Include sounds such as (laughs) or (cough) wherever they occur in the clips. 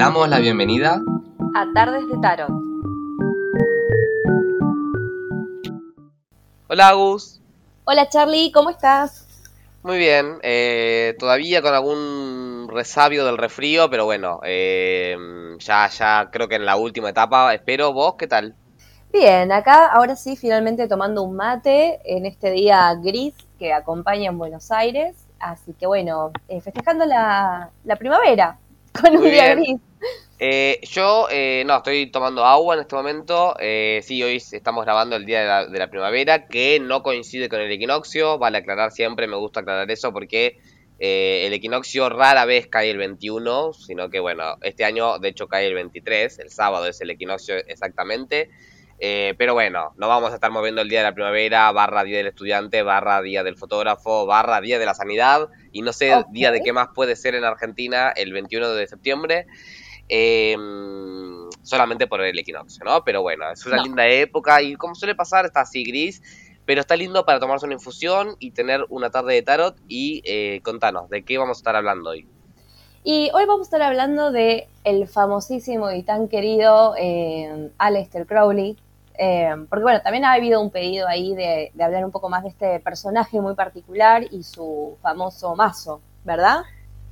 damos la bienvenida a Tardes de Tarot. Hola Agus. Hola Charlie, ¿cómo estás? Muy bien, eh, todavía con algún resabio del resfrío, pero bueno, eh, ya, ya creo que en la última etapa, espero, vos, ¿qué tal? Bien, acá ahora sí, finalmente tomando un mate en este día gris que acompaña en Buenos Aires, así que bueno, eh, festejando la, primavera (laughs) con un día gris. yo no, estoy tomando agua en este momento. sí, hoy estamos grabando el día de la, de la, primavera, que no coincide con el equinoccio. Vale aclarar siempre, me gusta aclarar eso porque eh, el equinoccio rara vez cae el 21, sino que bueno, este año de hecho cae el 23, el sábado es el equinoccio exactamente. Eh, pero bueno, no vamos a estar moviendo el día de la primavera, barra día del estudiante, barra día del fotógrafo, barra día de la sanidad, y no sé día de qué más puede ser en Argentina el 21 de septiembre, em, solamente por el equinoccio, ¿no? Pero bueno, es una linda época y como suele pasar, está así gris pero está lindo para tomarse una infusión y tener una tarde de tarot. Y eh, contanos, ¿de qué vamos a estar hablando hoy? Y hoy vamos a estar hablando de el famosísimo y tan querido eh, Aleister Crowley. Eh, porque bueno, también ha habido un pedido ahí de, hablar un poco más de este personaje muy particular y su famoso mazo, ¿verdad?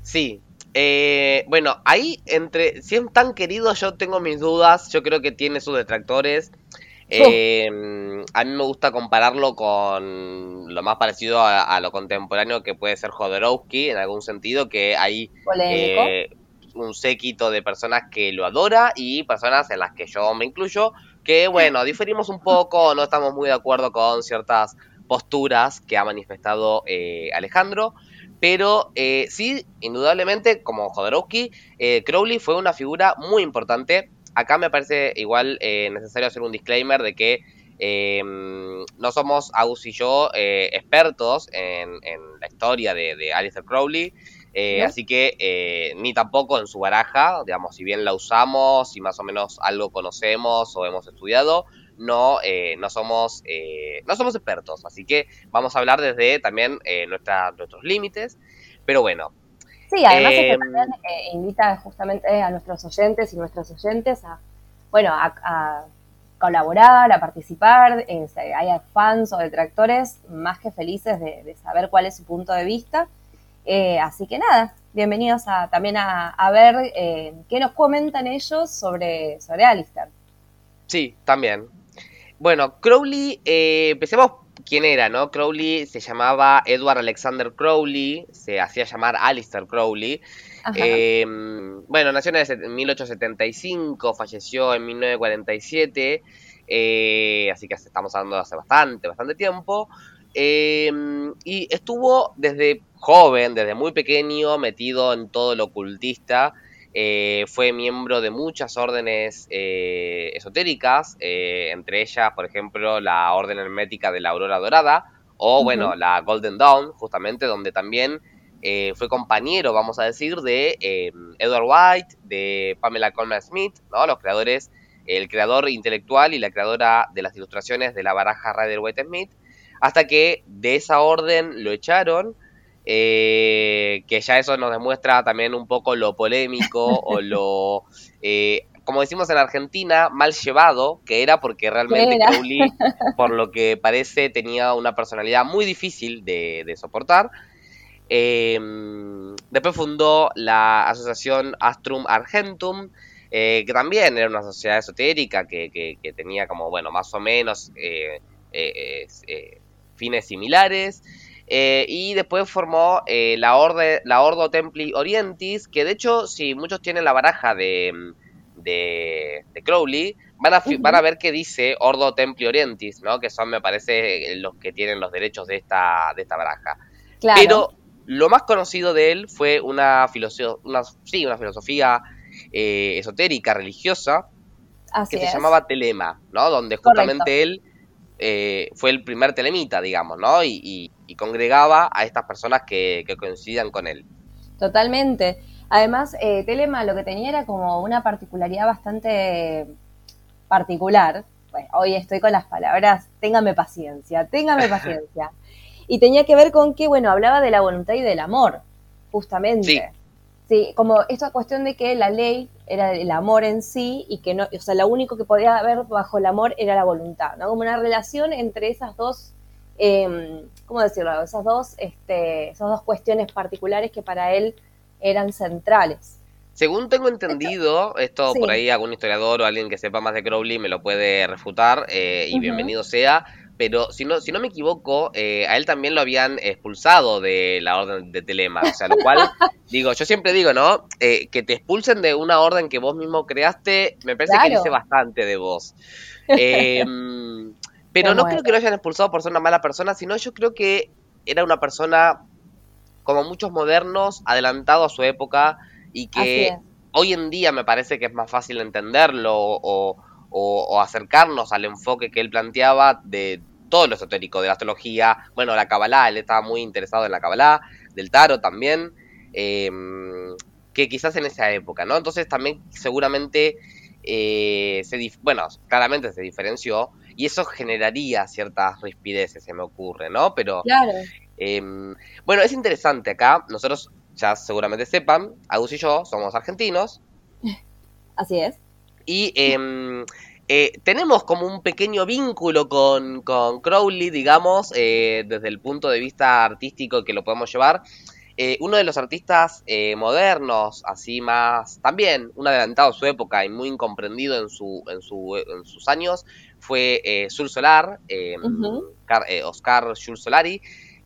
Sí, eh, bueno, ahí entre, si es tan querido yo tengo mis dudas, yo creo que tiene sus detractores. Eh, a mí me gusta compararlo con lo más parecido a, lo contemporáneo que puede ser Jodorowsky, en algún sentido, que hay eh, un séquito de personas que lo adora y personas en las que yo me incluyo, que bueno, diferimos un poco, no estamos muy de acuerdo con ciertas posturas que ha manifestado eh, Alejandro. Pero eh, sí, indudablemente, como Jodorowsky, Crowley fue una figura muy importante acá me parece igual eh, necesario hacer un disclaimer de que eh, no somos, Agus y yo, eh, expertos en, la historia de, de Crowley, así que ni tampoco en su baraja, digamos, si bien la usamos, si más o menos algo conocemos o hemos estudiado, no, no, somos, no somos expertos, así que vamos a hablar desde también nuestros límites, pero bueno, Sí, además es que em, también eh, invita justamente a nuestros oyentes y nuestras oyentes a, bueno, a, colaborar, a participar. Eh, hay fans o detractores más que felices de, saber cuál es su punto de vista. Eh, así que nada, bienvenidos a, también a, ver qué nos comentan ellos sobre, sobre Alistair. Sí, también. Bueno, Crowley, empecemos quién era, ¿no? Crowley se llamaba Edward Alexander Crowley, se hacía llamar Alistair Crowley. Em, bueno, nació en 1875, falleció en 1947, eh, así que estamos hablando de hace bastante, bastante tiempo. Em, y estuvo desde joven, desde muy pequeño, metido en todo lo ocultista. Eh, fue miembro de muchas órdenes eh, esotéricas, eh, entre ellas, por ejemplo, la Orden Hermética de la Aurora Dorada, o bueno, la Golden Dawn, justamente, donde también fue compañero, vamos a decir, de Edward White, de Pamela Coleman Smith, ¿no? los creadores, el creador intelectual y la creadora de las ilustraciones de la baraja Rider White Smith, hasta que de esa orden lo echaron eh, que ya eso nos demuestra también un poco lo polémico (laughs) o lo, eh, como decimos en Argentina, mal llevado, que era porque realmente Crowley, por lo que parece, tenía una personalidad muy difícil de, soportar. Em, después fundó la asociación Astrum Argentum, eh, que también era una sociedad esotérica que, que tenía como, bueno, más o menos fines similares. Eh, y después formó eh, la, orde, la Ordo Templi Orientis, que de hecho, si muchos tienen la baraja de, de, Crowley, van a, van a ver que dice Ordo Templi Orientis, ¿no? que son, me parece, los que tienen los derechos de esta, de esta baraja. Pero lo más conocido de él fue una, una, sí, una filosofía eh, esotérica, religiosa, que se llamaba Telema, ¿no? donde justamente él fue el primer telemita, digamos, ¿no? y, y congregaba a estas personas que, coincidían con él. Totalmente. Además, eh, Telema lo que tenía era como una particularidad bastante particular. Bueno, hoy estoy con las palabras, téngame paciencia, téngame (laughs) paciencia. Y tenía que ver con que, bueno, hablaba de la voluntad y del amor, justamente. Sí, como esta cuestión de que la ley era el amor en sí y que no, o sea, lo único que podía haber bajo el amor era la voluntad, ¿no? Como una relación entre esas dos, eh, ¿cómo decirlo? Esas dos, este, esas dos cuestiones particulares que para él eran centrales. Según tengo entendido, esto por ahí algún historiador o alguien que sepa más de Crowley me lo puede refutar eh, y bienvenido sea, pero si no, si no me equivoco, eh, a él también lo habían expulsado de la orden de Telema, o sea, lo cual, (laughs) digo, yo siempre digo, ¿no? Eh, que te expulsen de una orden que vos mismo creaste, me parece que dice bastante de vos. Em, (laughs) pero no creo que lo hayan expulsado por ser una mala persona, sino yo creo que era una persona, como muchos modernos, adelantado a su época, y que hoy en día me parece que es más fácil entenderlo o, acercarnos al enfoque que él planteaba de todo lo esotérico, de la astrología, bueno, la Kabbalah, él estaba muy interesado en la Kabbalah, del tarot también, em, que quizás en esa época, ¿no? Entonces también seguramente, eh, se bueno, claramente se diferenció y eso generaría ciertas rispideces, se me ocurre, ¿no? Pero, claro. Em, bueno, es interesante acá, nosotros ya seguramente sepan, Agus y yo somos argentinos. (laughs) Así es. Y em, eh, tenemos como un pequeño vínculo con, Crowley, digamos, eh, desde el punto de vista artístico que lo podemos llevar. Eh, uno de los artistas modernos, así más, también un adelantado a su época y muy incomprendido en, su, en, su, en sus años, fue Sul Solar, Oscar Jules Solari,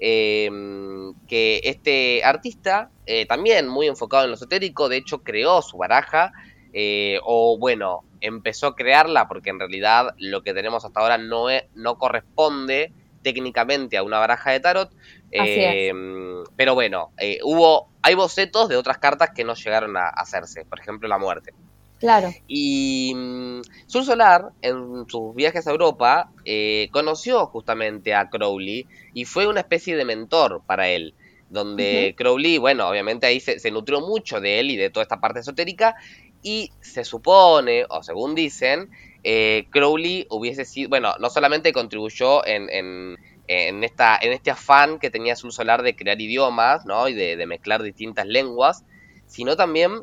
Em, que este artista, eh, también muy enfocado en lo esotérico, de hecho creó su baraja, eh, o bueno, empezó a crearla porque en realidad lo que tenemos hasta ahora no, no corresponde técnicamente a una baraja de tarot. Em, pero bueno, eh, hubo, hay bocetos de otras cartas que no llegaron a hacerse, por ejemplo la muerte. Claro. Y mm, Sur Solar, en sus viajes a Europa, eh, conoció justamente a Crowley y fue una especie de mentor para él. Donde Crowley, bueno, obviamente ahí se, nutrió mucho de él y de toda esta parte esotérica. Y se supone, o según dicen, eh, Crowley hubiese sido, bueno, no solamente contribuyó en, en, esta, en este afán que tenía Sur Solar de crear idiomas, ¿no? Y de, de mezclar distintas lenguas, sino también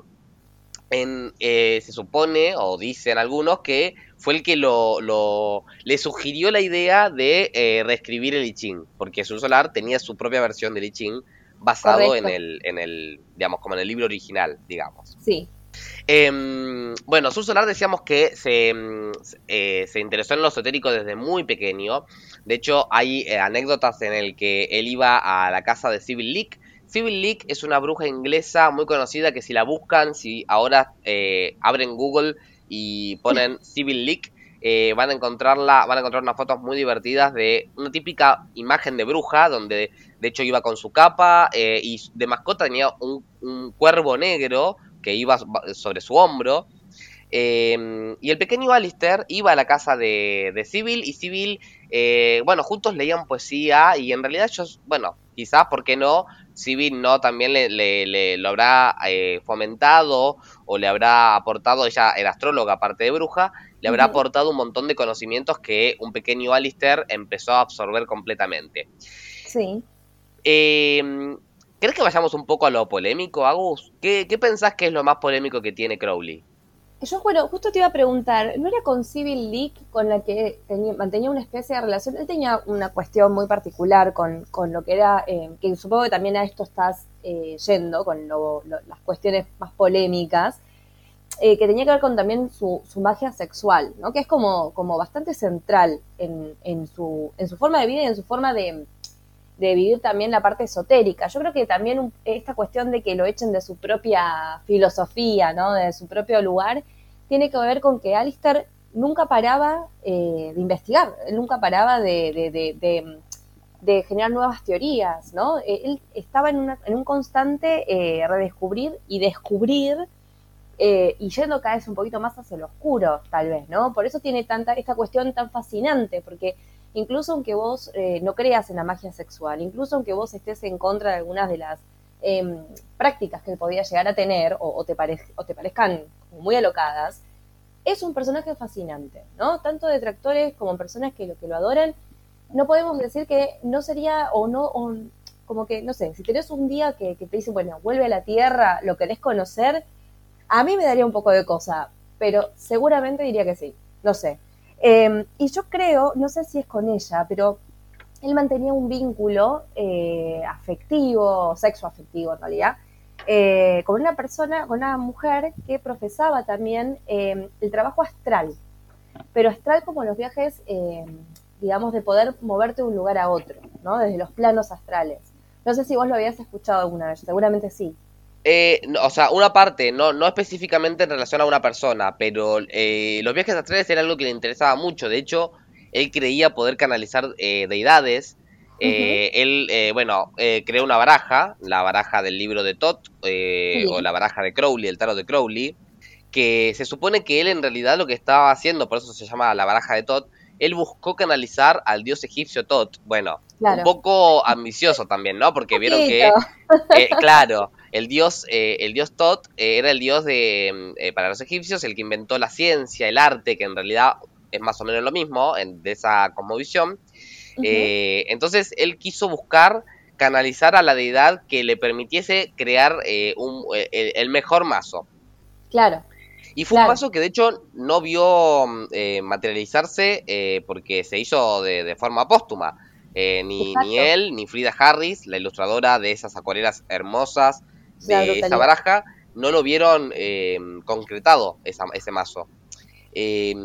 en, eh, se supone, o dicen algunos, que fue el que lo, lo le sugirió la idea de eh, reescribir el I Ching, porque Sur Solar tenía su propia versión del I Ching basado en el, en el, digamos, como en el libro original, digamos. Sí. Em, bueno, Sur Solar decíamos que se, eh, se, interesó en lo esotérico desde muy pequeño. De hecho, hay anécdotas en el que él iba a la casa de Civil League Civil Leak es una bruja inglesa muy conocida que si la buscan, si ahora eh, abren Google y ponen (laughs) Civil Leak, eh, van a encontrarla, van a encontrar unas fotos muy divertidas de una típica imagen de bruja, donde de hecho iba con su capa eh, y de mascota tenía un, cuervo negro que iba sobre su hombro. y el pequeño Alistair iba a la casa de, de Civil y Civil, bueno, juntos leían poesía y en realidad ellos, bueno, quizás, ¿por qué no? Civil no también le, le, lo habrá eh, fomentado o le habrá aportado, ella era astróloga aparte de bruja, le habrá aportado un montón de conocimientos que un pequeño Alistair empezó a absorber completamente. Sí. Eh, ¿Crees que vayamos un poco a lo polémico, Agus? ¿Qué, ¿Qué pensás que es lo más polémico que tiene Crowley? Yo, bueno, justo te iba a preguntar, ¿no era con Civil League con la que mantenía una especie de relación? Él tenía una cuestión muy particular con, con lo que era, eh, que supongo que también a esto estás eh, yendo, con las cuestiones más polémicas, eh, que tenía que ver con también su, su, magia sexual, ¿no? Que es como, como bastante central en, en, su, en su forma de vida y en su forma de, de vivir también la parte esotérica. Yo creo que también esta cuestión de que lo echen de su propia filosofía, ¿no? de su propio lugar, tiene que ver con que Alistair nunca paraba eh, de investigar, nunca paraba de, generar nuevas teorías, ¿no? Eh, él estaba en, un constante eh, redescubrir y descubrir y yendo cada vez un poquito más hacia lo oscuro, tal vez, ¿no? Por eso tiene tanta esta cuestión tan fascinante, porque incluso aunque vos eh, no creas en la magia sexual, incluso aunque vos estés en contra de algunas de las em, prácticas que podía llegar a tener o, te, o te parezcan muy alocadas, es un personaje fascinante, ¿no? Tanto detractores como personas que lo, que lo adoran, no podemos decir que no sería o no, como que, no sé, si tenés un día que, te dice, bueno, vuelve a la Tierra, lo querés conocer, a mí me daría un poco de cosa, pero seguramente diría que sí, no sé. Em, y yo creo, no sé si es con ella, pero él mantenía un vínculo eh, afectivo, sexo afectivo en realidad, eh, con una persona, con una mujer que profesaba también em, el trabajo astral, pero astral como los viajes, em, digamos, de poder moverte de un lugar a otro, ¿no? Desde los planos astrales. No sé si vos lo habías escuchado alguna vez, seguramente sí. Eh, o sea, una parte, no, no específicamente en relación a una persona, pero eh, los viajes astrales era algo que le interesaba mucho. De hecho, él creía poder canalizar eh, deidades. Él, bueno, creó una baraja, la baraja del libro de Tot, o la baraja de Crowley, el tarot de Crowley, que se supone que él en realidad lo que estaba haciendo, por eso se llama la baraja de Tot, él buscó canalizar al dios egipcio Tot. Bueno, un poco ambicioso también, ¿no? Porque vieron que, claro, el dios, eh, el dios Tot eh, era el dios de, mm, eh, para los egipcios, el que inventó la ciencia, el arte, que en realidad es más o menos lo mismo, en, de esa cosmovisión. entonces él quiso buscar canalizar a la deidad que le permitiese crear un, el, mejor mazo. Claro. Y fue un mazo que de hecho no vio mm, materializarse porque se hizo de, forma póstuma. ni, ni, él, ni Frida Harris, la ilustradora de esas acuarelas hermosas de esa baraja, no lo vieron eh, concretado ese mazo. Eh,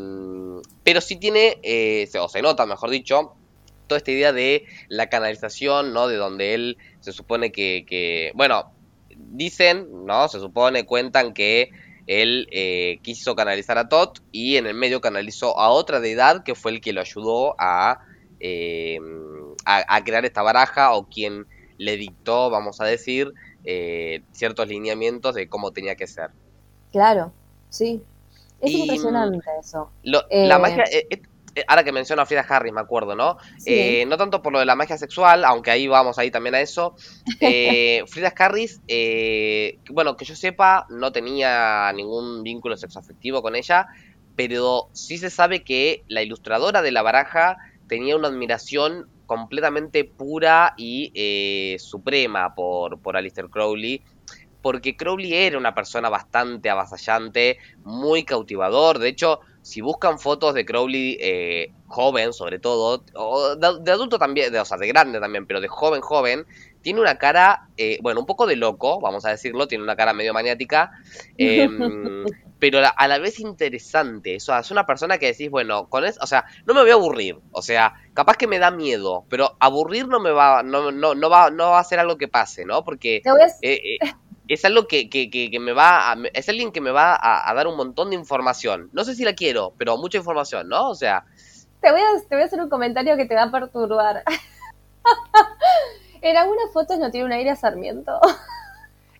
pero sí tiene, eh, o se nota, mejor dicho, toda esta idea de la canalización, ¿no? De donde él se supone que, bueno, dicen, ¿no? Se supone, cuentan que él quiso canalizar a Tot y en el medio canalizó a otra deidad que fue el que lo ayudó a, a crear esta baraja o quien le dictó, vamos a decir, eh, ciertos lineamientos de cómo tenía que ser. Claro, sí. Es impresionante eso. la eh, magia, eh, ahora que menciono a Frida Harris, me acuerdo, ¿no? no tanto por lo de la magia sexual, aunque ahí vamos ahí también a eso. (laughs) Frida Harris, bueno, que yo sepa, no tenía ningún vínculo sexoafectivo con ella, pero sí se sabe que la ilustradora de la baraja tenía una admiración completamente pura y eh, suprema por, por Alistair Crowley, porque Crowley era una persona bastante avasallante, muy cautivador, de hecho, si buscan fotos de Crowley eh, joven, sobre todo, o de, adulto también, o sea, de grande también, pero de joven, joven, tiene una cara, eh, bueno, un poco de loco, vamos a decirlo, tiene una cara medio maniática, em, (laughs) pero a la vez interesante. O sea, es una persona que decís, bueno, con eso, o sea, no me voy a aburrir. O sea, capaz que me da miedo, pero aburrir no me va, no, no, no va, no va a ser algo que pase, ¿no? Porque eh, eh, es algo que, que, que, me va, a, es alguien que me va a, a, dar un montón de información. No sé si la quiero, pero mucha información, ¿no? O sea. Te voy a, te voy a hacer un comentario que te va a perturbar. (laughs) En algunas fotos no tiene un aire a Sarmiento. (laughs)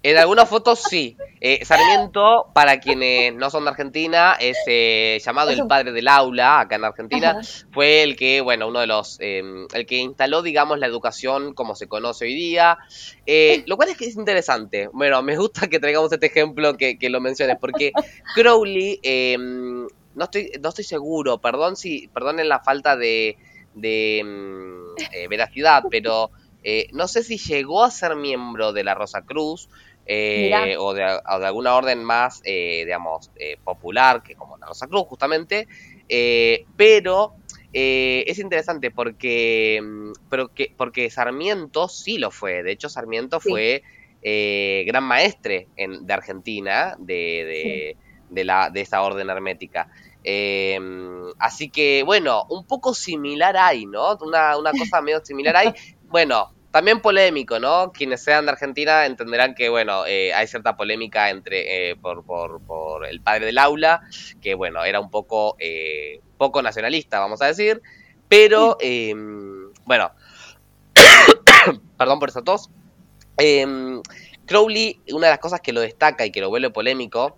En algunas fotos sí. Eh, Sarmiento, para quienes no son de Argentina, es eh, llamado el padre del aula acá en Argentina. Fue el que, bueno, uno de los, em, el que instaló, digamos, la educación como se conoce hoy día. Eh, (laughs) lo cual es que es interesante. Bueno, me gusta que traigamos este ejemplo que, lo menciones, porque Crowley, em, no estoy, no estoy seguro, perdón si, perdonen la falta de, de em, veracidad, pero eh, no sé si llegó a ser miembro de la Rosa Cruz eh, o, de, alguna orden más, eh, digamos, popular que como la Rosa Cruz justamente, pero es interesante porque, mm, porque Sarmiento sí lo fue, de hecho Sarmiento fue gran maestre en, de Argentina de, de, la, de esa orden hermética. así que, bueno, un poco similar hay, ¿no? Una, una cosa medio similar hay. (laughs) Bueno, también polémico, ¿no? Quienes sean de Argentina entenderán que, bueno, eh, hay cierta polémica entre eh, por, por, por, el padre del aula, que, bueno, era un poco, eh, poco nacionalista, vamos a decir, pero, em, bueno, (coughs) perdón por esa tos. Em, Crowley, una de las cosas que lo destaca y que lo vuelve polémico,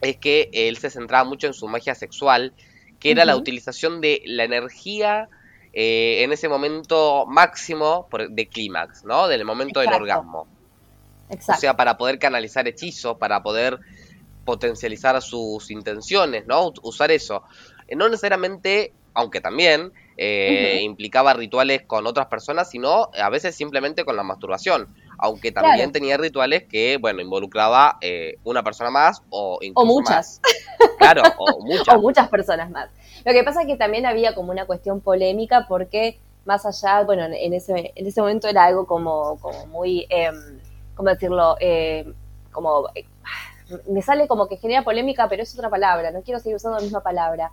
es que él se centraba mucho en su magia sexual, que era la utilización de la energía eh, en ese momento máximo de clímax, ¿no? Del momento del orgasmo. Exacto. O sea, para poder canalizar hechizos, para poder potencializar sus intenciones, ¿no? Usar eso. Eh, no necesariamente, aunque también, eh, implicaba rituales con otras personas, sino a veces simplemente con la masturbación. Aunque también tenía rituales que, bueno, involucraba eh, una persona más o incluso muchas. (laughs) Claro, o muchas. o muchas personas más. Lo que pasa es que también había como una cuestión polémica porque más allá, bueno, en ese, en ese momento era algo como, como muy, eh, ¿cómo decirlo? Eh, como, eh, me sale como que genera polémica, pero es otra palabra, no quiero seguir usando la misma palabra,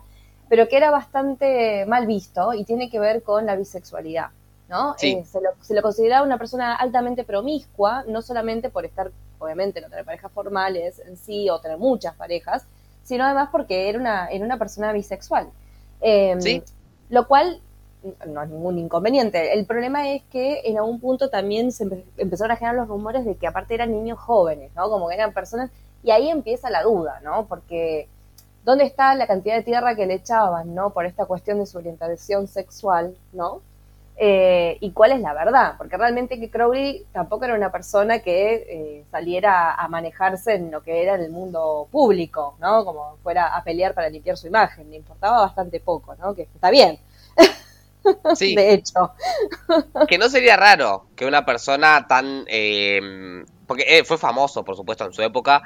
pero que era bastante mal visto y tiene que ver con la bisexualidad. ¿no? Eh, se, lo, se, lo, consideraba una persona altamente promiscua, no solamente por estar, obviamente, no tener parejas formales en sí o tener muchas parejas, sino además porque era una, era una persona bisexual. Em, lo cual no es ningún inconveniente. El problema es que en algún punto también se empezaron a generar los rumores de que aparte eran niños jóvenes, ¿no? Como que eran personas, y ahí empieza la duda, ¿no? Porque ¿dónde está la cantidad de tierra que le echaban, ¿no? Por esta cuestión de su orientación sexual, ¿no? Eh, y cuál es la verdad, porque realmente que Crowley tampoco era una persona que eh, saliera a manejarse en lo que era el mundo público, ¿no? Como fuera a pelear para limpiar su imagen, le importaba bastante poco, ¿no? Que está bien. (laughs) Sí. De hecho. Que no sería raro que una persona tan... Eh, porque fue famoso, por supuesto, en su época,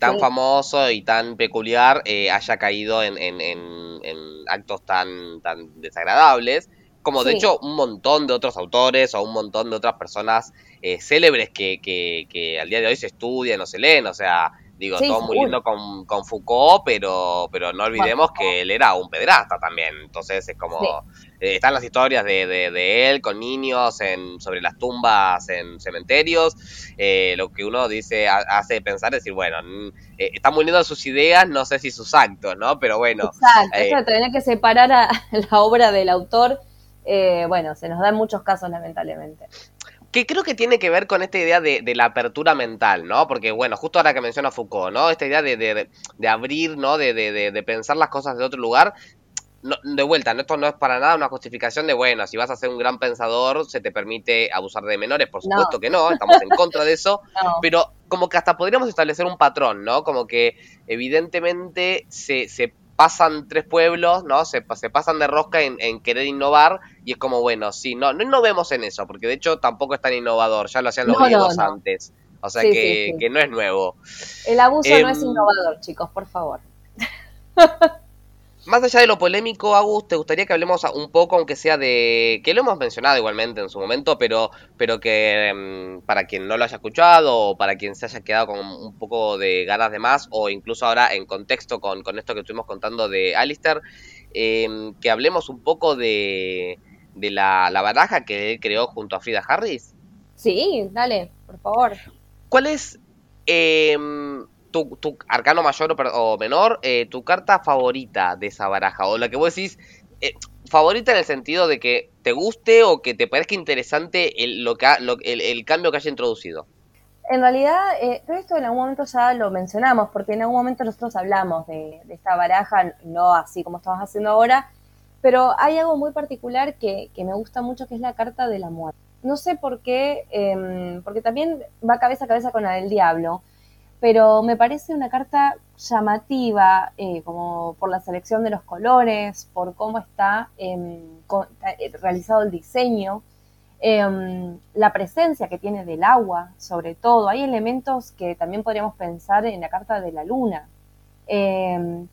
tan famoso y tan peculiar, haya caído en, en, en, actos tan, tan desagradables como de hecho un montón de otros autores o un montón de otras personas eh, célebres que, que, que, al día de hoy se estudian o se leen, o sea, digo, todo muy lindo con, con, Foucault, pero, pero no olvidemos que él era un pederasta también, entonces es como, eh, están las historias de, de, él con niños en, sobre las tumbas en cementerios, eh, lo que uno dice, hace pensar, decir, bueno, están muy lindas sus ideas, no sé si sus actos, ¿no? Pero bueno. Exacto, eso tener que separar a (laughs) la obra del autor eh, bueno, se nos da en muchos casos, lamentablemente. Que creo que tiene que ver con esta idea de, la apertura mental, ¿no? Porque, bueno, justo ahora que menciona Foucault, ¿no? Esta idea de, abrir, ¿no? De, pensar las cosas de otro lugar. de vuelta, esto no es para nada una justificación de, bueno, si vas a ser un gran pensador, se te permite abusar de menores. Por supuesto que no, estamos en contra de eso. (laughs) Pero como que hasta podríamos establecer un patrón, ¿no? Como que evidentemente se, se pasan tres pueblos, ¿no? Se, se pasan de rosca en, querer innovar y es como, bueno, sí, no, no innovemos en eso, porque de hecho tampoco es tan innovador, ya lo hacían los griegos antes. O sea que, que, no es nuevo. El abuso no es em, innovador, chicos, por favor. (laughs) Más allá de lo polémico, Agus, te gustaría que hablemos un poco, aunque sea de. que lo hemos mencionado igualmente en su momento, pero, pero que em, para quien no lo haya escuchado, o para quien se haya quedado con un poco de ganas de más, o incluso ahora en contexto con, esto que estuvimos contando de Alistair, em, que hablemos un poco de, de la, la baraja que él creó junto a Frida Harris. Sí, dale, por favor. ¿Cuál es. Eh, tu, arcano mayor o, menor, eh, tu carta favorita de esa baraja, o la que vos decís, eh, favorita en el sentido de que te guste o que te parezca interesante el, lo que el, cambio que haya introducido. En realidad, eh, todo esto en algún momento ya lo mencionamos, porque en algún momento nosotros hablamos de, esta baraja, no así como estamos haciendo ahora, pero hay algo muy particular que, que, me gusta mucho, que es la carta de la muerte. No sé por qué, em, porque también va cabeza a cabeza con la del diablo, pero me parece una carta llamativa, eh, como por la selección de los colores, por cómo está em, eh, realizado el diseño, em, la presencia que tiene del agua, sobre todo. Hay elementos que también podríamos pensar en la carta de la luna. Em,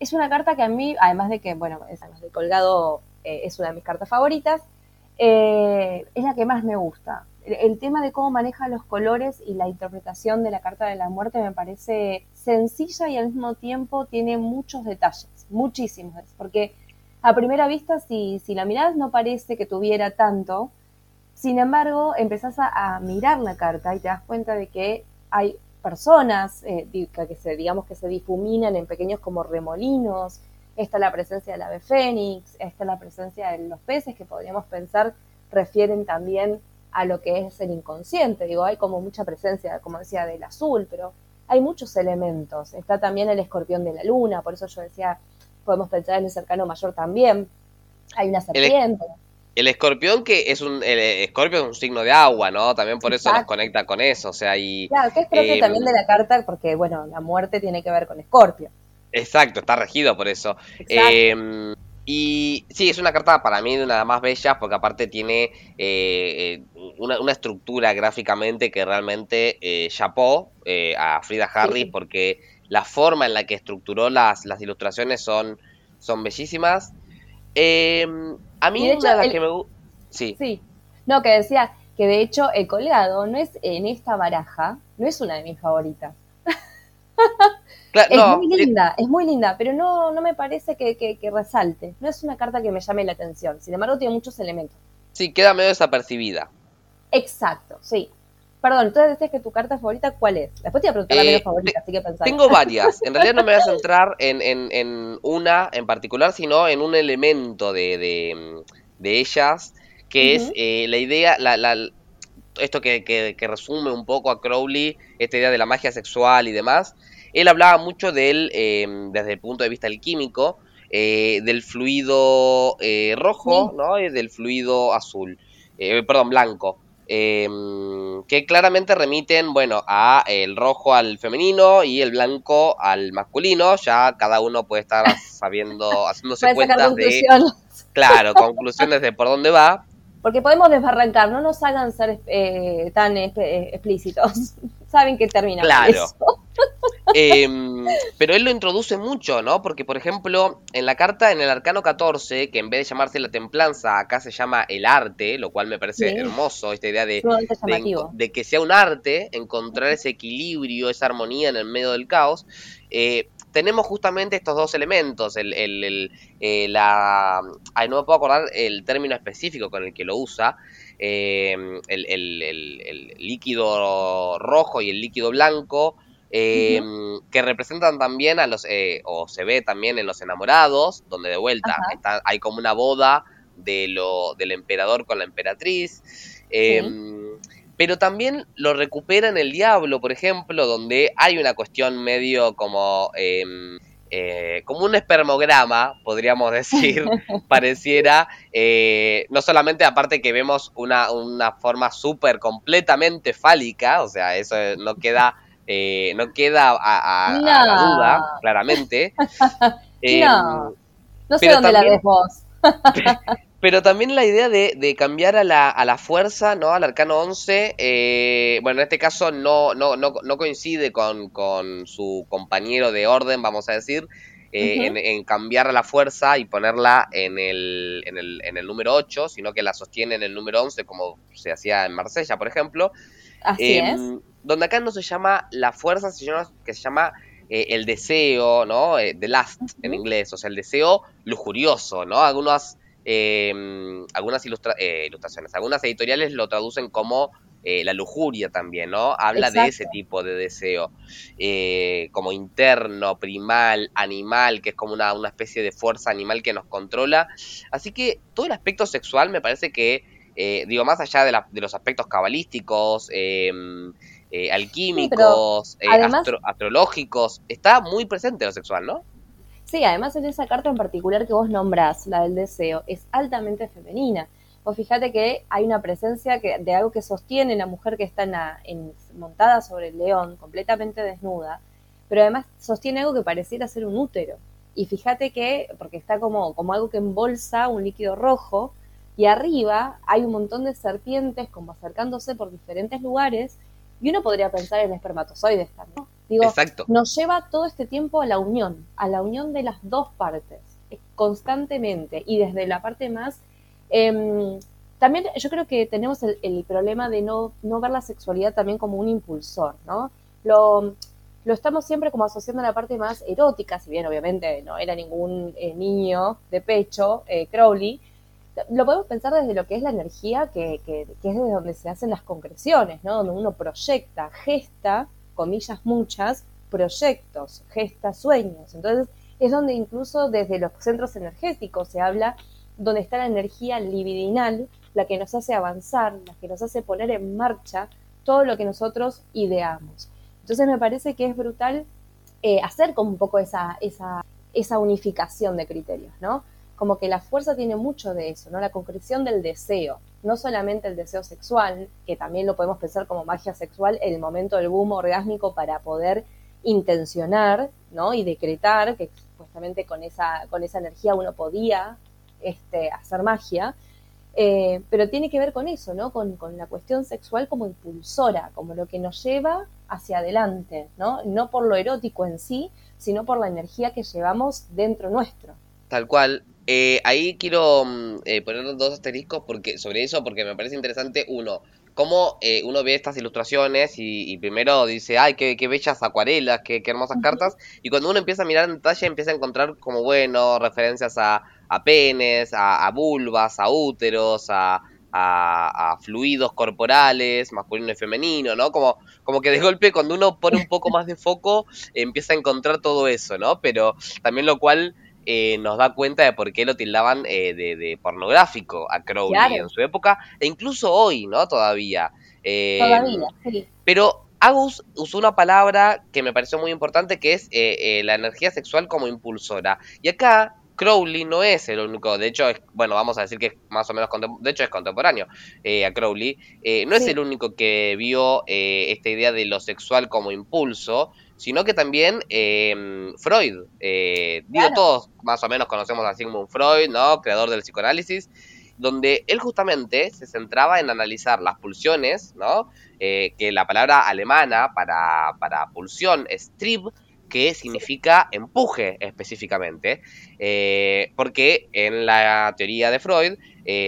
es una carta que a mí, además de que, bueno, de colgado eh, es una de mis cartas favoritas, es la que más me gusta el tema de cómo maneja los colores y la interpretación de la carta de la muerte me parece sencilla y al mismo tiempo tiene muchos detalles, muchísimos, porque a primera vista si, si la mirás no parece que tuviera tanto, sin embargo empezás a, mirar la carta y te das cuenta de que hay personas eh, que se, digamos que se difuminan en pequeños como remolinos, está la presencia del ave fénix, está la presencia de los peces que podríamos pensar refieren también a lo que es el inconsciente. Digo, hay como mucha presencia, como decía, del azul, pero hay muchos elementos. Está también el escorpión de la luna, por eso yo decía, podemos pensar en el cercano mayor también. Hay una serpiente. El, escorpión que es un el escorpio es un signo de agua, ¿no? También por eso nos conecta con eso, o sea, y Claro, que es propio eh, también de la carta porque bueno, la muerte tiene que ver con escorpio. Exacto, está regido por eso. Eh, Y sí, es una carta para mí de una de las más bellas porque aparte tiene eh, una, estructura gráficamente que realmente eh, chapó eh, a Frida Harris porque la forma en la que estructuró las, las ilustraciones son, son bellísimas. Em, a mí una de las que me gusta... Sí. sí. No, que decía que de hecho el colgado no es en esta baraja, no es una de mis favoritas. (laughs) es muy linda, es muy linda, pero no, no me parece que, resalte. No es una carta que me llame la atención. Sin embargo, tiene muchos elementos. Sí, queda medio desapercibida. Exacto, sí. Perdón, entonces decías que tu carta favorita, ¿cuál es? Después te voy a preguntar la menos eh, favorita, así que. Tengo varias. (laughs) En realidad no me voy a centrar en, una en particular, sino en un elemento de, ellas, que es eh, la idea, la, esto que, que, resume un poco a Crowley, esta idea de la magia sexual y demás. Él hablaba mucho de él em, desde el punto de vista del químico, eh, del fluido rojo, ¿no? Y del fluido azul, perdón, blanco. Em, que claramente remiten, bueno, a el rojo al femenino y el blanco al masculino. Ya cada uno puede estar sabiendo, (laughs) haciéndose cuentas de, claro, conclusiones de por dónde va. Porque podemos desbarrancar, no nos hagan ser eh, tan explícitos. Saben que termina claro. eso. (laughs) Em, pero él lo introduce mucho, ¿no? Porque, por ejemplo, en la carta, en el arcano 14, que en vez de llamarse la templanza, acá se llama el arte, lo cual me parece hermoso, esta idea de, de, que sea un arte, encontrar ese equilibrio, esa armonía en el medio del caos. Eh, tenemos justamente estos dos elementos, el, el, eh, la... Ay, no me puedo acordar el término específico con el que lo usa, eh, el, líquido rojo y el líquido blanco, Em, que representan también a los, eh, o se ve también en los enamorados, donde de vuelta está, hay como una boda de lo, del emperador con la emperatriz. Em, pero también lo recupera en el diablo, por ejemplo, donde hay una cuestión medio como... Em, eh, como un espermograma, podríamos decir, (laughs) pareciera, eh, no solamente aparte que vemos una, una forma súper completamente fálica, o sea, eso no queda eh, no queda a, la duda, claramente. (laughs) No, no sé dónde la ves vos. (laughs) pero también la idea de, cambiar a la, a la, fuerza, ¿no? Al arcano 11, eh, bueno, en este caso no, no, no, no coincide con, con, su compañero de orden, vamos a decir, en, en, cambiar a la fuerza y ponerla en el, en, el, en el número 8, sino que la sostiene en el número 11, como se hacía en Marsella, por ejemplo. Así es donde acá no se llama la fuerza, sino que se llama eh, el deseo, ¿no? Eh, the last en inglés, o sea, el deseo lujurioso, ¿no? Algunas, eh, algunas ilustraciones, algunas editoriales lo traducen como la lujuria también, ¿no? Habla de ese tipo de deseo, como interno, primal, animal, que es como una, una especie de fuerza animal que nos controla. Así que todo el aspecto sexual me parece que, digo, más allá de, de los aspectos cabalísticos, eh, alquímicos, eh, astrológicos, está muy presente lo sexual, ¿no? Sí, además en esa carta en particular que vos nombrás, la del deseo, es altamente femenina. Vos fíjate que hay una presencia de algo que sostiene la mujer que está en, montada sobre el león, completamente desnuda, pero además sostiene algo que pareciera ser un útero. Y fíjate que, porque está como, como algo que embolsa un líquido rojo, y arriba hay un montón de serpientes como acercándose por diferentes lugares y uno podría pensar en espermatozoides también. Digo, Exacto. nos lleva todo este tiempo a la unión, a la unión de las dos partes, eh, constantemente. Y desde la parte más... Em, también yo creo que tenemos el, problema de no, no, ver la sexualidad también como un impulsor, ¿no? Lo, lo, estamos siempre como asociando a la parte más erótica, si bien obviamente no era ningún eh, niño de pecho, eh, Crowley, lo podemos pensar desde lo que es la energía, que, que, es desde donde se hacen las concreciones, ¿no? Donde uno proyecta, gesta, comillas muchas, proyectos, gesta sueños. Entonces, es donde incluso desde los centros energéticos se habla donde está la energía libidinal, la que nos hace avanzar, la que nos hace poner en marcha todo lo que nosotros ideamos. Entonces me parece que es brutal eh, hacer como un poco esa, esa, esa unificación de criterios, ¿no? Como que la fuerza tiene mucho de eso, ¿no? La concreción del deseo, no solamente el deseo sexual, que también lo podemos pensar como magia sexual, el momento del boom orgásmico para poder intencionar, ¿no? Y decretar, que pues justamente con esa, con esa energía uno podía este, hacer magia, eh, pero tiene que ver con eso, ¿no? Con, la cuestión sexual como impulsora, como lo que nos lleva hacia adelante, ¿no? No por lo erótico en sí, sino por la energía que llevamos dentro nuestro. Tal cual. Eh, ahí quiero mm, eh, poner dos asteriscos porque, sobre eso porque me parece interesante, uno, cómo eh, uno ve estas ilustraciones y, primero dice, ay, qué, bellas acuarelas, qué, hermosas cartas, y cuando uno empieza a mirar en detalle empieza a encontrar como, bueno, referencias a, penes, a, vulvas, a úteros, a, fluidos corporales, masculino y femenino, ¿no? Como, como que de golpe cuando uno pone un poco más de foco (laughs) empieza a encontrar todo eso, ¿no? Pero también lo cual eh, nos da cuenta de por qué lo tildaban eh, de, pornográfico a Crowley en su época, e incluso hoy, ¿no? Todavía. Eh, Todavía, sí. Pero Agus usó una palabra que me pareció muy importante, que es la energía sexual como impulsora. Y acá Crowley no es el único, de hecho, es, bueno, vamos a decir que es más o menos, de hecho es contemporáneo a Crowley, no es el único que vio esta idea de lo sexual como impulso, sino que también Freud. Eh, todos más o menos conocemos a Sigmund Freud, ¿no? Creador del psicoanálisis, donde él justamente se centraba en analizar las pulsiones, ¿no? Eh, que la palabra alemana para, pulsión es Trieb, que significa empuje específicamente, eh, porque en la teoría de Freud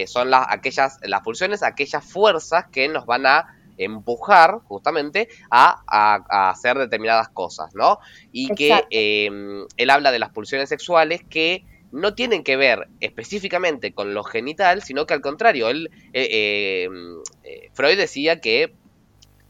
son las, aquellas, las pulsiones, aquellas fuerzas que nos van a empujar justamente a, hacer determinadas cosas, ¿no? Y que em, él habla de las pulsiones sexuales que no tienen que ver específicamente con lo genital, sino que al contrario, él, eh, em, eh, Freud decía que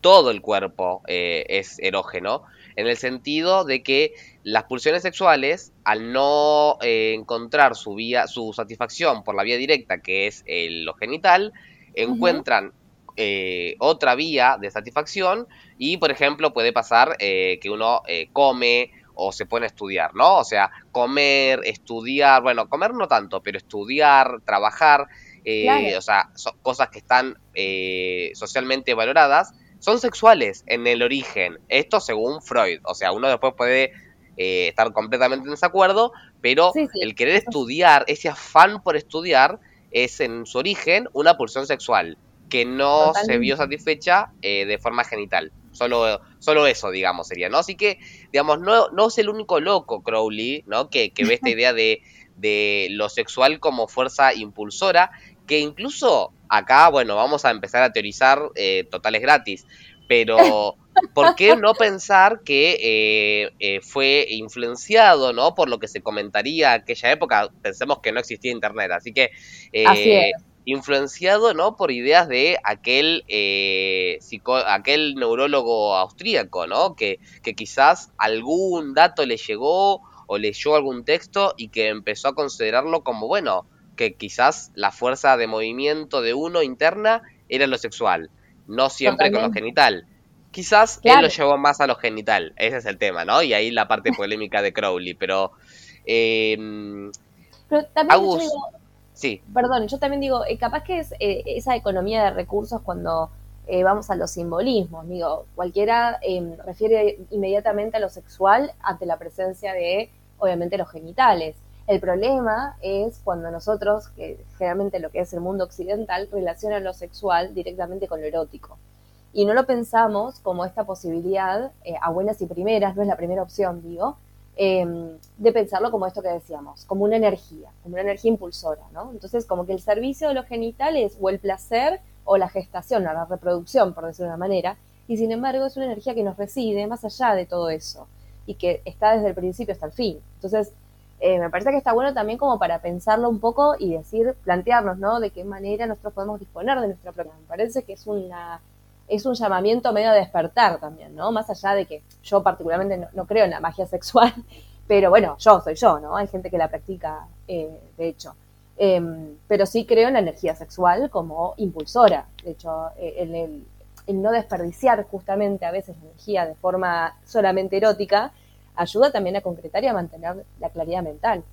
todo el cuerpo eh, es erógeno, en el sentido de que las pulsiones sexuales, al no encontrar su vía, su satisfacción por la vía directa, que es lo genital, encuentran eh, otra vía de satisfacción y, por ejemplo, puede pasar eh, que uno eh, come o se pone a estudiar, ¿no? O sea, comer, estudiar, bueno, comer no tanto, pero estudiar, trabajar, o sea, cosas que están socialmente valoradas, son sexuales en el origen. Esto según Freud, o sea, uno después puede estar completamente en desacuerdo, pero el querer estudiar, ese afán por estudiar, es en su origen una pulsión sexual que no se vio satisfecha eh, de forma genital. Solo, solo eso, digamos, sería, ¿no? Así que, digamos, no, no es el único loco Crowley, ¿no? Que, ve esta (laughs) idea de, de lo sexual como fuerza impulsora, que incluso acá, bueno, vamos a empezar a teorizar eh, totales gratis, pero (laughs) ¿por qué no pensar que eh, fue influenciado, ¿no? Por lo que se comentaría aquella época, pensemos que no existía internet, así que influenciado ¿no? por ideas de aquel, eh, aquel neurólogo austríaco, ¿no? Que, que quizás algún dato le llegó o leyó algún texto y que empezó a considerarlo como, bueno, que quizás la fuerza de movimiento de uno interna era lo sexual, no siempre con lo genital. Quizás él lo llevó más a lo genital, ese es el tema, ¿no? Y ahí la parte (laughs) polémica de Crowley, pero... Eh, pero también Sí. Perdón, yo también digo, eh, capaz que es eh, esa economía de recursos cuando eh, vamos a los simbolismos. Digo, cualquiera em, refiere inmediatamente a lo sexual ante la presencia de, obviamente, los genitales. El problema es cuando nosotros, que generalmente lo que es el mundo occidental, relaciona lo sexual directamente con lo erótico. Y no lo pensamos como esta posibilidad, a buenas y primeras, no es la primera opción, digo, Em, de pensarlo como esto que decíamos, como una energía, como una energía impulsora, ¿no? Entonces, como que el servicio de los genitales o el placer o la gestación, o la reproducción, por decirlo de una manera, y sin embargo es una energía que nos reside más allá de todo eso y que está desde el principio hasta el fin. Entonces, eh, me parece que está bueno también como para pensarlo un poco y decir, plantearnos, ¿no? De qué manera nosotros podemos disponer de nuestra propia. Me parece que es una es un llamamiento medio a despertar también, ¿no? Más allá de que yo particularmente no, creo en la magia sexual, (laughs) pero bueno, yo soy yo, ¿no? Hay gente que la practica, eh, de hecho. Em, pero sí creo en la energía sexual como impulsora. De hecho, eh, el, el, no desperdiciar justamente a veces la energía de forma solamente erótica ayuda también a concretar y a mantener la claridad mental.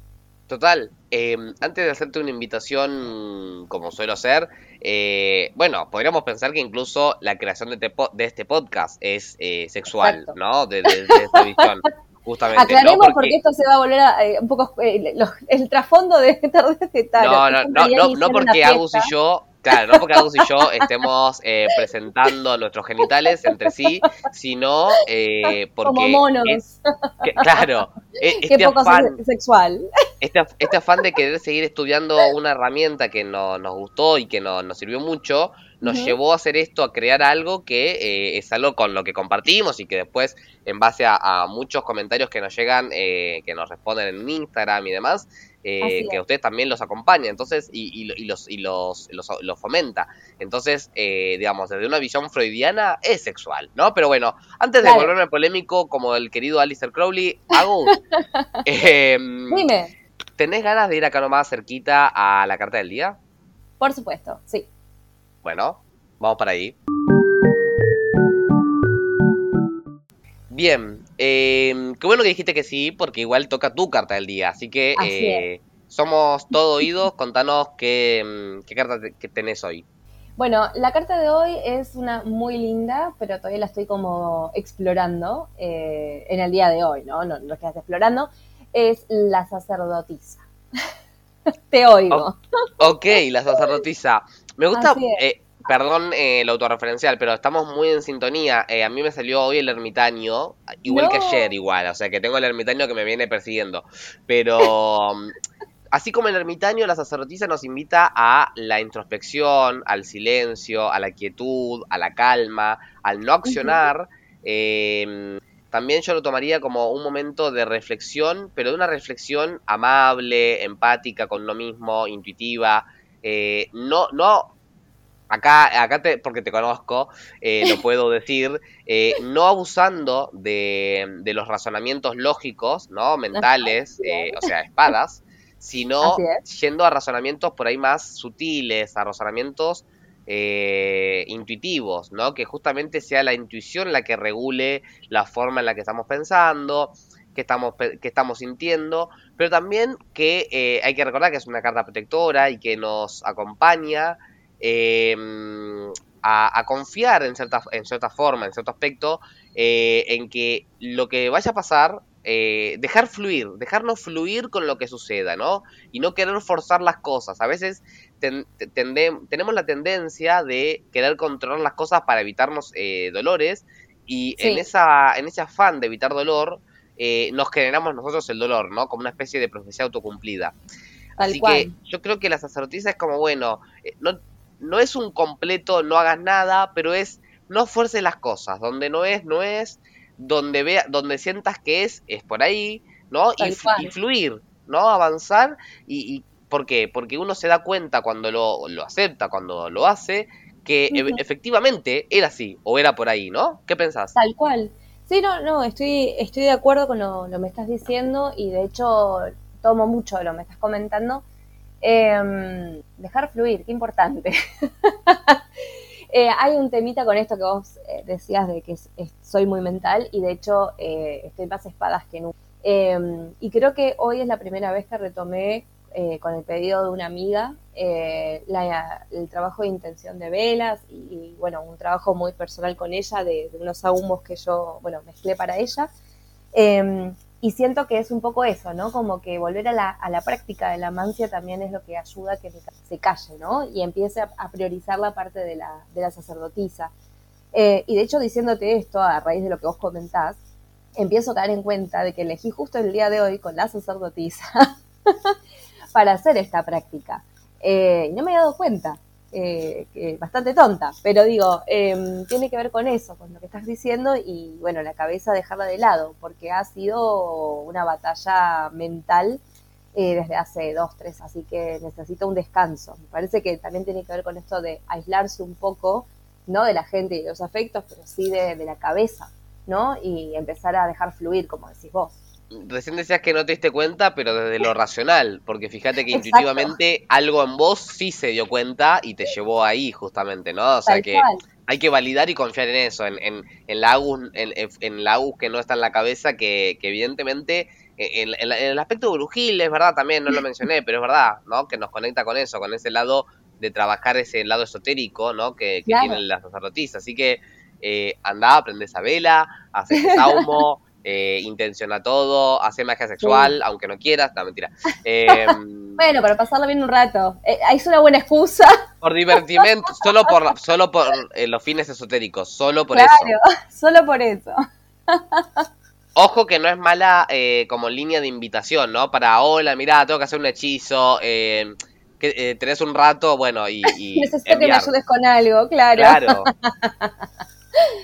Total, em, antes de hacerte una invitación como suelo hacer, eh, bueno, podríamos pensar que incluso la creación de, este podcast es eh, sexual, ¿no? De, esta visión. (laughs) Justamente. Aclaremos porque... esto se va a volver a, eh, un poco eh, el trasfondo de (laughs) este tal. No, no, no, no, no porque Agus y yo Claro, no porque Agus y yo estemos eh, presentando nuestros genitales entre sí, sino eh, porque... Como monos. claro. E, (laughs) este Qué poco afán, sexual. Este, este, afán de querer seguir estudiando una herramienta que no, nos gustó y que no, nos sirvió mucho, nos llevó a hacer esto, a crear algo que eh, es algo con lo que compartimos y que después, en base a, muchos comentarios que nos llegan, eh, que nos responden en Instagram y demás, eh, que ustedes también los acompaña, entonces, y, los, y los, los, fomenta. Entonces, digamos, desde una visión freudiana es sexual, ¿no? Pero bueno, antes de volverme polémico, como el querido Alistair Crowley, hago... (laughs) Em, Dime. ¿Tenés ganas de ir acá nomás cerquita a la carta del día? Por supuesto, sí. Bueno, vamos para ahí. Bien, eh, qué bueno que dijiste que sí, porque igual toca tu carta del día, así que eh, somos todo oídos, contanos qué, mm, qué carta que tenés hoy. Bueno, la carta de hoy es una muy linda, pero todavía la estoy como explorando eh, en el día de hoy, ¿no? No, no estás explorando. Es la sacerdotisa. (laughs) Te oigo. ok, la sacerdotisa. Me gusta, eh, perdón eh, el autorreferencial, pero estamos muy en sintonía. Eh, a mí me salió hoy el ermitaño, igual que ayer, igual. O sea, que tengo el ermitaño que me viene persiguiendo. Pero (laughs) así como el ermitaño, la sacerdotisa nos invita a la introspección, al silencio, a la quietud, a la calma, al no accionar. Em, también yo lo tomaría como un momento de reflexión, pero de una reflexión amable, empática con lo mismo, intuitiva. Eh, no, no, acá, acá te, porque te conozco, eh, lo (laughs) puedo decir, eh, no abusando de, de, los razonamientos lógicos, ¿no? Mentales, o sea, espadas, sino (laughs) yendo a razonamientos por ahí más sutiles, a razonamientos intuitivos, ¿no? Que justamente sea la intuición la que regule la forma en la que estamos pensando, que estamos, que estamos sintiendo, pero también que eh, hay que recordar que es una carta protectora y que nos acompaña em, a, confiar en cierta, en cierta forma, en cierto aspecto, eh, en que lo que vaya a pasar, eh, dejar fluir, dejarnos fluir con lo que suceda, ¿no? Y no querer forzar las cosas. A veces tenemos la tendencia de querer controlar las cosas para evitarnos dolores y en, esa, en ese afán de evitar dolor, eh, nos generamos nosotros el dolor, ¿no? Como una especie de profecía autocumplida. Así que yo creo que la sacerdotisa es como, bueno, eh, no, no es un completo, no hagas nada, pero es no fuerces las cosas, donde no es, no es, donde vea, donde sientas que es, es por ahí, ¿no? Y, fluir, ¿no? Avanzar y, ¿por qué? Porque uno se da cuenta cuando lo, lo acepta, cuando lo hace, que e, efectivamente era así o era por ahí, ¿no? ¿Qué pensás? Tal cual. Sí, no, no, estoy, estoy de acuerdo con lo, que me estás diciendo y de hecho tomo mucho de lo que me estás comentando. Em, dejar fluir, qué importante. (laughs) Eh, hay un temita con esto que vos eh, decías de que soy muy mental y de hecho eh, estoy más espadas que nunca. Em, y creo que hoy es la primera vez que retomé con el pedido de una amiga, eh, el trabajo de intención de velas y, bueno, un trabajo muy personal con ella de, unos ahumos que yo, bueno, mezclé para ella. Y siento que es un poco eso, ¿no? Como que volver a la, a la práctica de la mancia también es lo que ayuda a que se calle, ¿no? Y empiece a, priorizar la parte de la, de la sacerdotisa. Eh, y de hecho, diciéndote esto, a raíz de lo que vos comentás, empiezo a caer en cuenta de que elegí justo el día de hoy con la sacerdotisa (laughs) para hacer esta práctica. Eh, no me he dado cuenta, eh, que bastante tonta, pero digo, em, tiene que ver con eso, con lo que estás diciendo y bueno, la cabeza dejarla de lado, porque ha sido una batalla mental eh, desde hace dos, tres, así que necesito un descanso. Me parece que también tiene que ver con esto de aislarse un poco, no de la gente y de los afectos, pero sí de, de la cabeza, ¿no? Y empezar a dejar fluir, como decís vos recién decías que no te diste cuenta, pero desde lo racional, porque fíjate que intuitivamente algo en vos sí se dio cuenta y te llevó ahí justamente, ¿no? O sea que hay que validar y confiar en eso, en, en, en la Agus, en, en, la Agus que no está en la cabeza, que, que evidentemente en, el aspecto brujil es verdad también, no lo mencioné, pero es verdad, ¿no? Que nos conecta con eso, con ese lado de trabajar ese lado esotérico, ¿no? Que, que tienen las sacerdotisas. Así que eh, andá, aprende esa vela, haces saumo, (laughs) eh, intenciona todo, hace magia sexual, aunque no quieras, no, mentira. Em, (laughs) bueno, para pasarlo bien un rato. Eh, es una buena excusa. (laughs) Por divertimento, solo por, solo por eh, los fines esotéricos, solo por eso. Claro, (laughs) solo por eso. Ojo que no es mala eh, como línea de invitación, ¿no? Para, hola, mirá, tengo que hacer un hechizo, eh, que eh, tenés un rato, bueno, y... Necesito que me ayudes con algo, claro. Claro.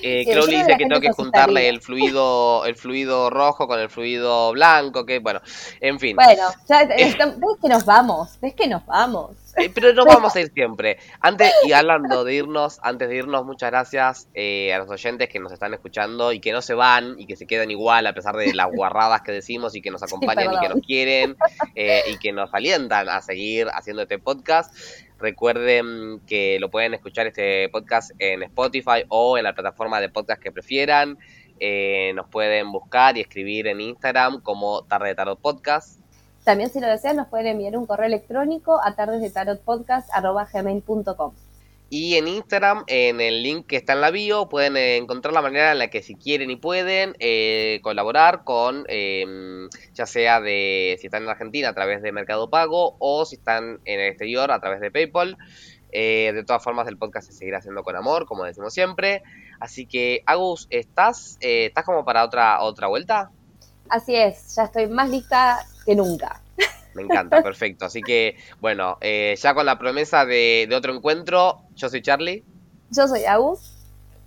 Eh, Crowley dice que tengo que juntarle el fluido, el fluido rojo con el fluido blanco, que bueno, en fin. Bueno, ya, ves que nos vamos, ves que nos vamos. Eh, pero nos vamos a ir siempre. Antes, y hablando de irnos, antes de irnos, muchas gracias eh, a los oyentes que nos están escuchando y que no se van y que se quedan igual a pesar de las guarradas que decimos y que nos (laughs) acompañan y que nos quieren eh, y que nos alientan a seguir haciendo este podcast. Recuerden que lo pueden escuchar este podcast en Spotify o en la plataforma de podcast que prefieran. nos pueden buscar y escribir en Instagram como Tarde de Tarot Podcast. También si lo desean nos pueden enviar un correo electrónico a tardesdetarotpodcast.com. Y en Instagram, en el link que está en la bio, pueden encontrar la manera en la que si quieren y pueden eh, colaborar con, em, ya sea de si están en Argentina a través de Mercado Pago o si están en el exterior a través de PayPal. Eh, de todas formas, el podcast se seguirá haciendo con amor, como decimos siempre. Así que, Agus, ¿estás, eh, ¿estás como para otra, otra vuelta? Así es, ya estoy más lista que nunca. Me encanta, perfecto. Así que, bueno, eh, ya con la promesa de, de, otro encuentro, yo soy Charlie. Yo soy Agus.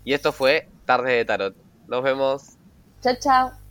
Y esto fue Tarde de Tarot. Nos vemos. Chao, chao.